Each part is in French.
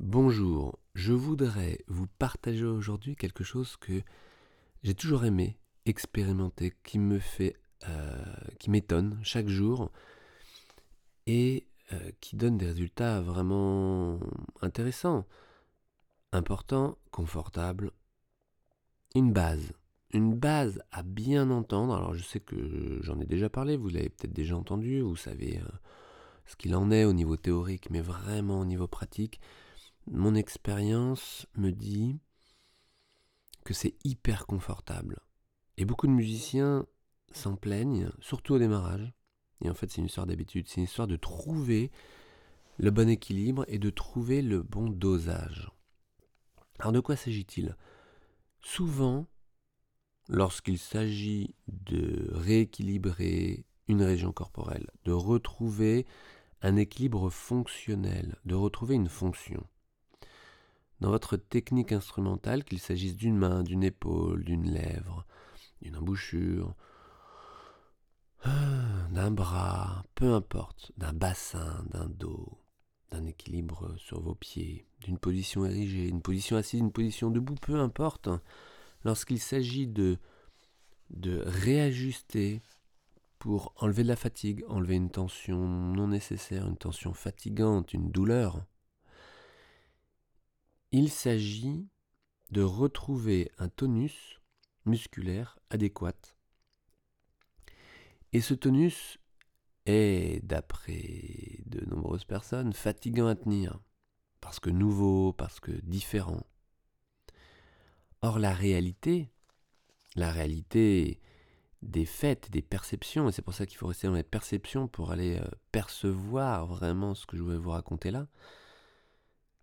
Bonjour, je voudrais vous partager aujourd'hui quelque chose que j'ai toujours aimé expérimenter, qui me fait, euh, qui m'étonne chaque jour et euh, qui donne des résultats vraiment intéressants, importants, confortables. Une base, une base à bien entendre. Alors je sais que j'en ai déjà parlé, vous l'avez peut-être déjà entendu, vous savez euh, ce qu'il en est au niveau théorique, mais vraiment au niveau pratique mon expérience me dit que c'est hyper confortable. Et beaucoup de musiciens s'en plaignent, surtout au démarrage. Et en fait, c'est une histoire d'habitude, c'est une histoire de trouver le bon équilibre et de trouver le bon dosage. Alors de quoi s'agit-il? Souvent, lorsqu'il s'agit de rééquilibrer une région corporelle, de retrouver un équilibre fonctionnel, de retrouver une fonction, dans votre technique instrumentale, qu'il s'agisse d'une main, d'une épaule, d'une lèvre, d'une embouchure, d'un bras, peu importe, d'un bassin, d'un dos, d'un équilibre sur vos pieds, d'une position érigée, une position assise, une position debout, peu importe, lorsqu'il s'agit de, de réajuster pour enlever de la fatigue, enlever une tension non nécessaire, une tension fatigante, une douleur, il s'agit de retrouver un tonus musculaire adéquat. Et ce tonus est, d'après de nombreuses personnes, fatigant à tenir, parce que nouveau, parce que différent. Or la réalité, la réalité des faits, des perceptions, et c'est pour ça qu'il faut rester dans les perceptions pour aller euh, percevoir vraiment ce que je vais vous raconter là,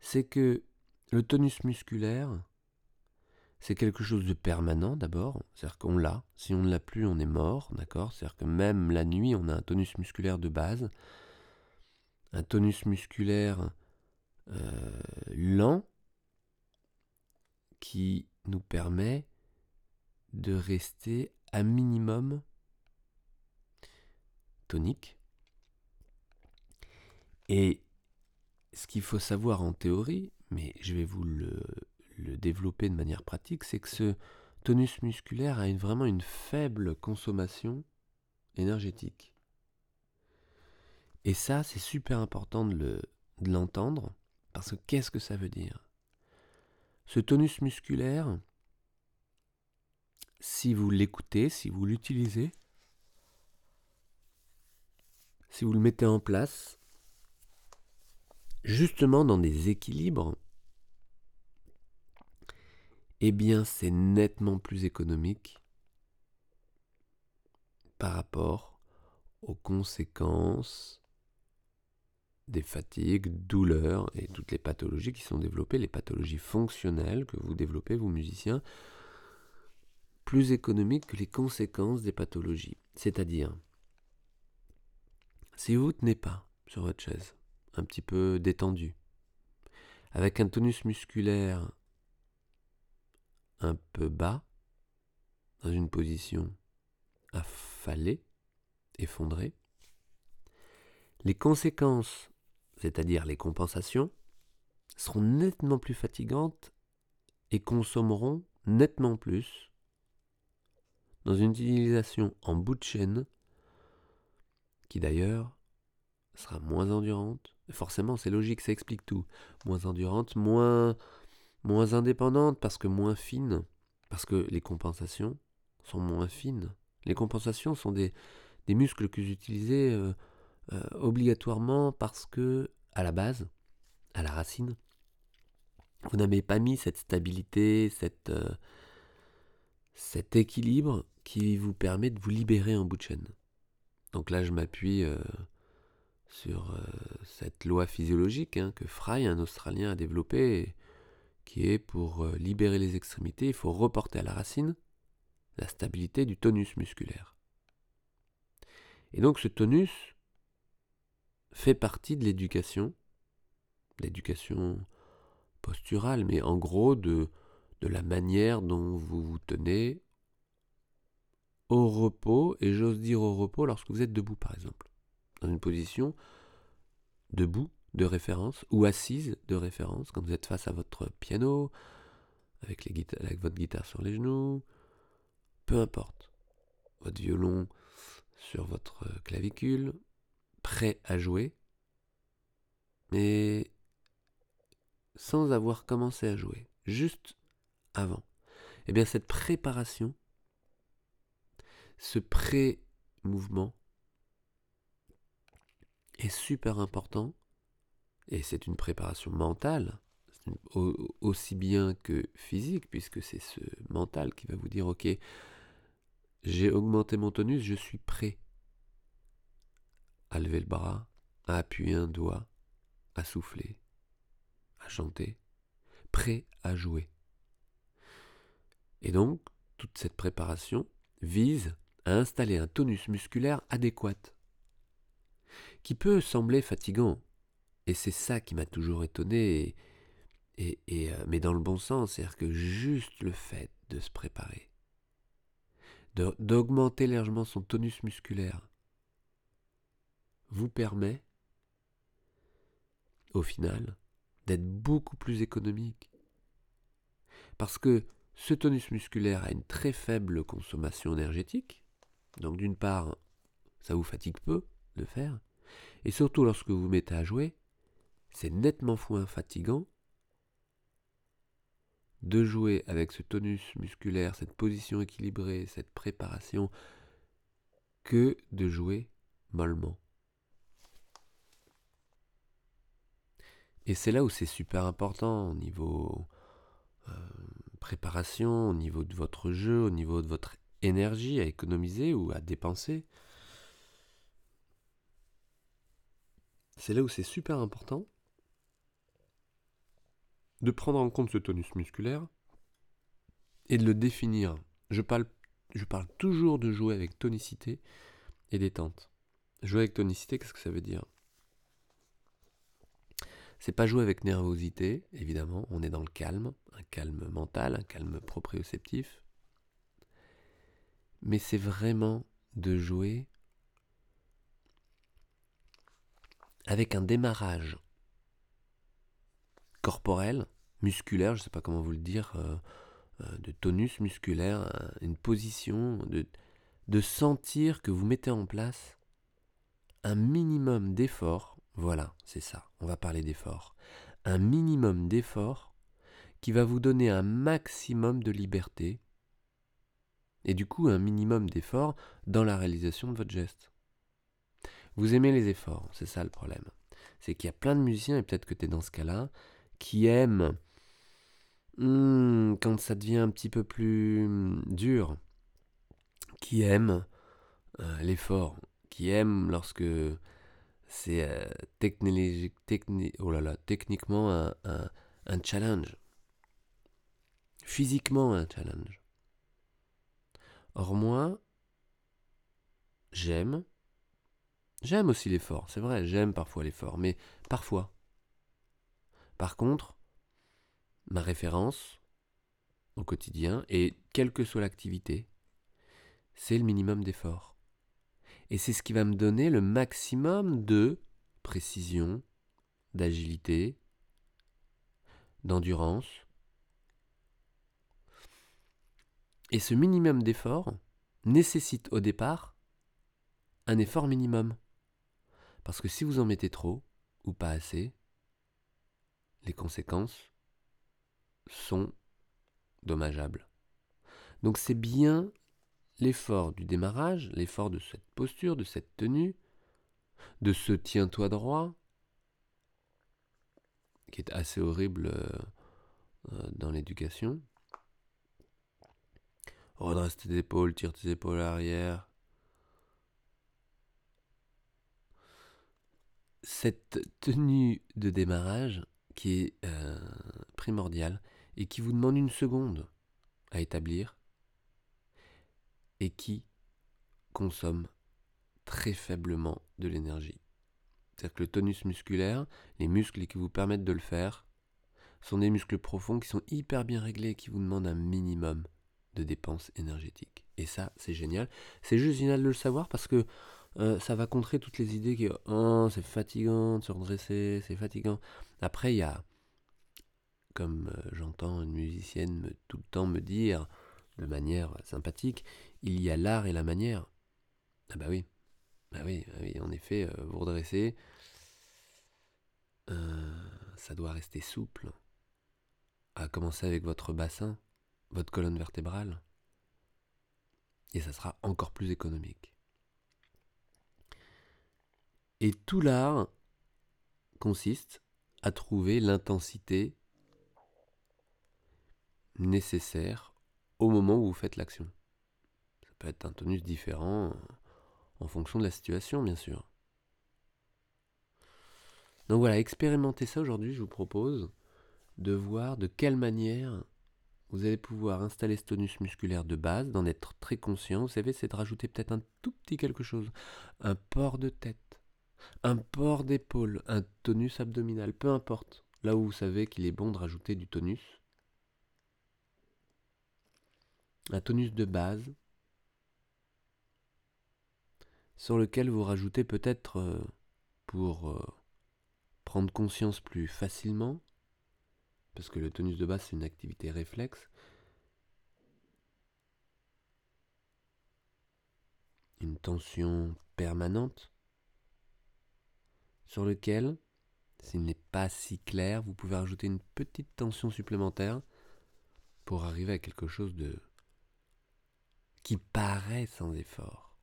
c'est que le tonus musculaire, c'est quelque chose de permanent d'abord, c'est-à-dire qu'on l'a. Si on ne l'a plus, on est mort, d'accord? C'est-à-dire que même la nuit, on a un tonus musculaire de base, un tonus musculaire euh, lent qui nous permet de rester à minimum tonique. Et ce qu'il faut savoir en théorie, mais je vais vous le, développer de manière pratique, c'est que ce tonus musculaire a vraiment une faible consommation énergétique. Et ça, c'est super important de l'entendre, parce que qu'est-ce que ça veut dire? Ce tonus musculaire, si vous l'écoutez, si vous l'utilisez, si vous le mettez en place, justement dans des équilibres, eh bien c'est nettement plus économique par rapport aux conséquences des fatigues, douleurs et toutes les pathologies qui sont développées, les pathologies fonctionnelles que vous développez, vous musiciens, plus économiques que les conséquences des pathologies. C'est-à-dire, si vous ne tenez pas sur votre chaise, un petit peu détendu, avec un tonus musculaire un peu bas, dans une position affalée, effondrée. Les conséquences, c'est-à-dire les compensations, seront nettement plus fatigantes et consommeront nettement plus dans une utilisation en bout de chaîne qui d'ailleurs sera moins endurante, Forcément, c'est logique, ça explique tout. Moins endurante, moins, moins indépendante parce que moins fine, parce que les compensations sont moins fines. Les compensations sont des, muscles que j'utilisais euh, euh, obligatoirement parce que, à la base, à la racine, vous n'avez pas mis cette stabilité, cette, euh, cet équilibre qui vous permet de vous libérer en bout de chaîne. Donc là, je m'appuie sur euh, cette loi physiologique hein, que Fry, un Australien, a développée, qui est pour euh, libérer les extrémités, il faut reporter à la racine la stabilité du tonus musculaire. Et donc ce tonus fait partie de l'éducation, l'éducation posturale, mais en gros de, de la manière dont vous vous tenez au repos, et j'ose dire au repos lorsque vous êtes debout par exemple dans une position debout de référence ou assise de référence quand vous êtes face à votre piano, avec, les avec votre guitare sur les genoux, peu importe. Votre violon sur votre clavicule, prêt à jouer, mais sans avoir commencé à jouer, juste avant. Eh bien cette préparation, ce pré-mouvement est super important et c'est une préparation mentale, aussi bien que physique, puisque c'est ce mental qui va vous dire, ok, j'ai augmenté mon tonus, je suis prêt à lever le bras, à appuyer un doigt, à souffler, à chanter, prêt à jouer. Et donc, toute cette préparation vise à installer un tonus musculaire adéquat, qui peut sembler fatigant, et c'est ça qui m'a toujours étonné, et, euh, mais dans le bon sens, c'est-à-dire que juste le fait de se préparer, d'augmenter légèrement son tonus musculaire, vous permet, au final, d'être beaucoup plus économique. Parce que ce tonus musculaire a une très faible consommation énergétique, donc d'une part, ça vous fatigue peu de faire, et surtout lorsque vous vous mettez à jouer, c'est nettement moins fatigant de jouer avec ce tonus musculaire, cette position équilibrée, cette préparation, que de jouer mollement. Et c'est là où c'est super important au niveau euh, préparation, au niveau de votre jeu, au niveau de votre énergie à économiser ou à dépenser. C'est là où c'est super important de prendre en compte ce tonus musculaire et de le définir. Je parle, toujours de jouer avec tonicité et détente. Jouer avec tonicité, qu'est-ce que ça veut dire? C'est pas jouer avec nervosité, évidemment, on est dans le calme, un calme mental, un calme proprioceptif. Mais c'est vraiment de jouer avec un démarrage corporel, musculaire, je ne sais pas comment vous le dire, euh, euh, de tonus musculaire, une position, de sentir que vous mettez en place un minimum d'effort. Voilà, c'est ça, on va parler d'effort. Un minimum d'effort qui va vous donner un maximum de liberté et du coup un minimum d'effort dans la réalisation de votre geste. Vous aimez les efforts, c'est ça le problème. C'est qu'il y a plein de musiciens, et peut-être que tu es dans ce cas-là, qui aiment hmm, quand ça devient un petit peu plus hmm, dur, qui aiment euh, l'effort, qui aiment lorsque c'est euh, oh techniquement un, un challenge, physiquement un challenge. Or moi, j'aime, j'aime aussi l'effort, c'est vrai, j'aime parfois l'effort, mais parfois, par contre, ma référence au quotidien, et quelle que soit l'activité, c'est le minimum d'effort. Et c'est ce qui va me donner le maximum de précision, d'agilité, d'endurance. Et ce minimum d'effort nécessite au départ un effort minimum. Parce que si vous en mettez trop, ou pas assez, les conséquences sont dommageables. Donc c'est bien l'effort du démarrage, l'effort de cette posture, de cette tenue, de ce tiens-toi droit, qui est assez horrible euh, euh, dans l'éducation. Redresse tes épaules, tire tes épaules à Cette tenue de démarrage, qui est euh, primordial et qui vous demande une seconde à établir et qui consomme très faiblement de l'énergie. C'est-à-dire que le tonus musculaire, les muscles qui vous permettent de le faire, sont des muscles profonds qui sont hyper bien réglés et qui vous demandent un minimum de dépenses énergétiques. Et ça, c'est génial. C'est juste génial de le savoir parce que euh, ça va contrer toutes les idées qui oh, c'est fatigant de se redresser, c'est fatigant. Après, il y a, comme euh, j'entends une musicienne tout le temps me dire, de manière sympathique, il y a l'art et la manière. Ah bah oui, bah oui, bah oui en effet, euh, vous redresser, ça doit rester souple. À commencer avec votre bassin, votre colonne vertébrale. Et ça sera encore plus économique. Et tout l'art consiste à trouver l'intensité nécessaire au moment où vous faites l'action. Ça peut être un tonus différent en fonction de la situation, bien sûr. Donc voilà, expérimentez ça aujourd'hui, je vous propose de voir de quelle manière vous allez pouvoir installer ce tonus musculaire de base, d'en être très conscient. Vous savez, c'est de rajouter peut-être un tout petit quelque chose, un port de tête, un port d'épaule, un tonus abdominal, peu importe. Là où vous savez qu'il est bon de rajouter du tonus. Un tonus de base sur lequel vous rajoutez peut-être euh, pour euh, prendre conscience plus facilement, parce que le tonus de base c'est une activité réflexe, une tension permanente sur lequel, s'il n'est pas si clair, vous pouvez rajouter une petite tension supplémentaire pour arriver à quelque chose de qui paraît sans effort.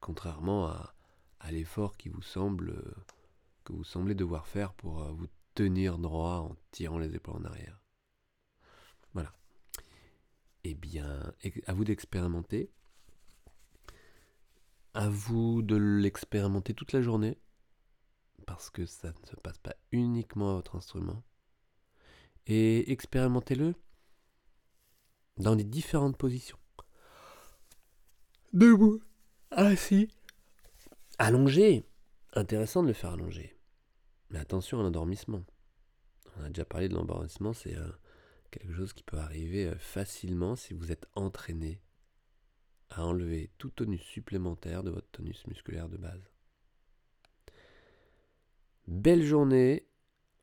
Contrairement à, l'effort que vous semblez devoir faire pour euh, vous tenir droit en tirant les épaules en arrière. Voilà. Eh bien, à vous d'expérimenter à vous de l'expérimenter toute la journée, parce que ça ne se passe pas uniquement à votre instrument. Et expérimentez-le dans les différentes positions. Debout, assis, allongé. Intéressant de le faire allonger. Mais attention à l'endormissement. On a déjà parlé de l'endormissement, c'est euh, quelque chose qui peut arriver euh, facilement si vous êtes entraîné à enlever tout tonus supplémentaire de votre tonus musculaire de base. Belle journée,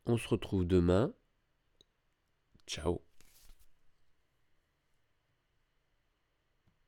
on se retrouve demain. Ciao